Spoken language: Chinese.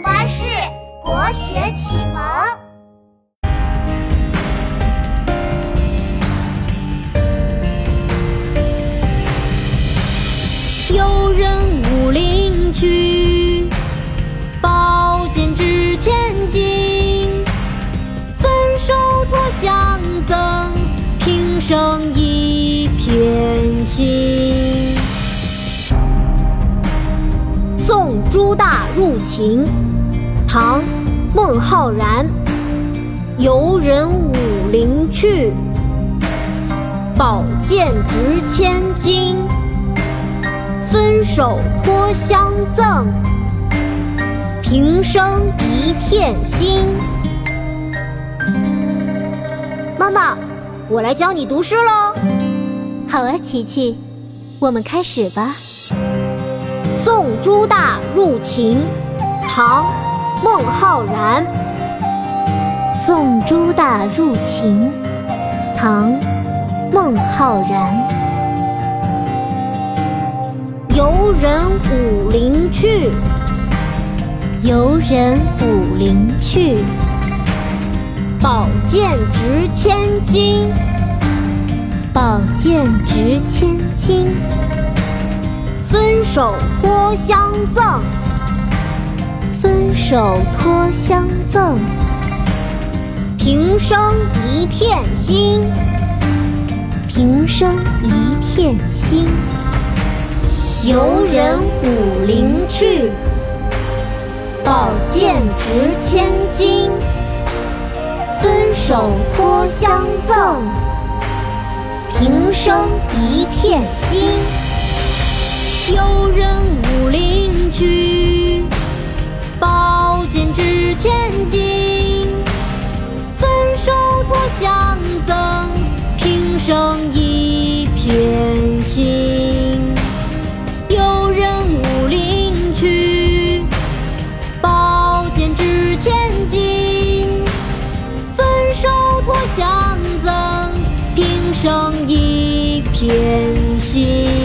巴士国学启蒙。游人武陵去，宝剑值千金。分手托相赠，平生一片心。朱大入秦，唐·孟浩然。游人武陵去，宝剑值千金。分手托相赠，平生一片心。妈妈，我来教你读诗喽。好啊，琪琪，我们开始吧。《送朱大入秦》唐·孟浩然。送朱大入秦，唐·孟浩然。游人武陵去，游人武陵去。宝剑值千金，宝剑值千金。手托相赠，分手托相赠。平生一片心，平生一片心。游人武陵去，宝剑值千金。分手托相赠，平生一片心。前进。分手托相赠，平生一片心。有人武陵去，宝剑值千金。分手托相赠，平生一片心。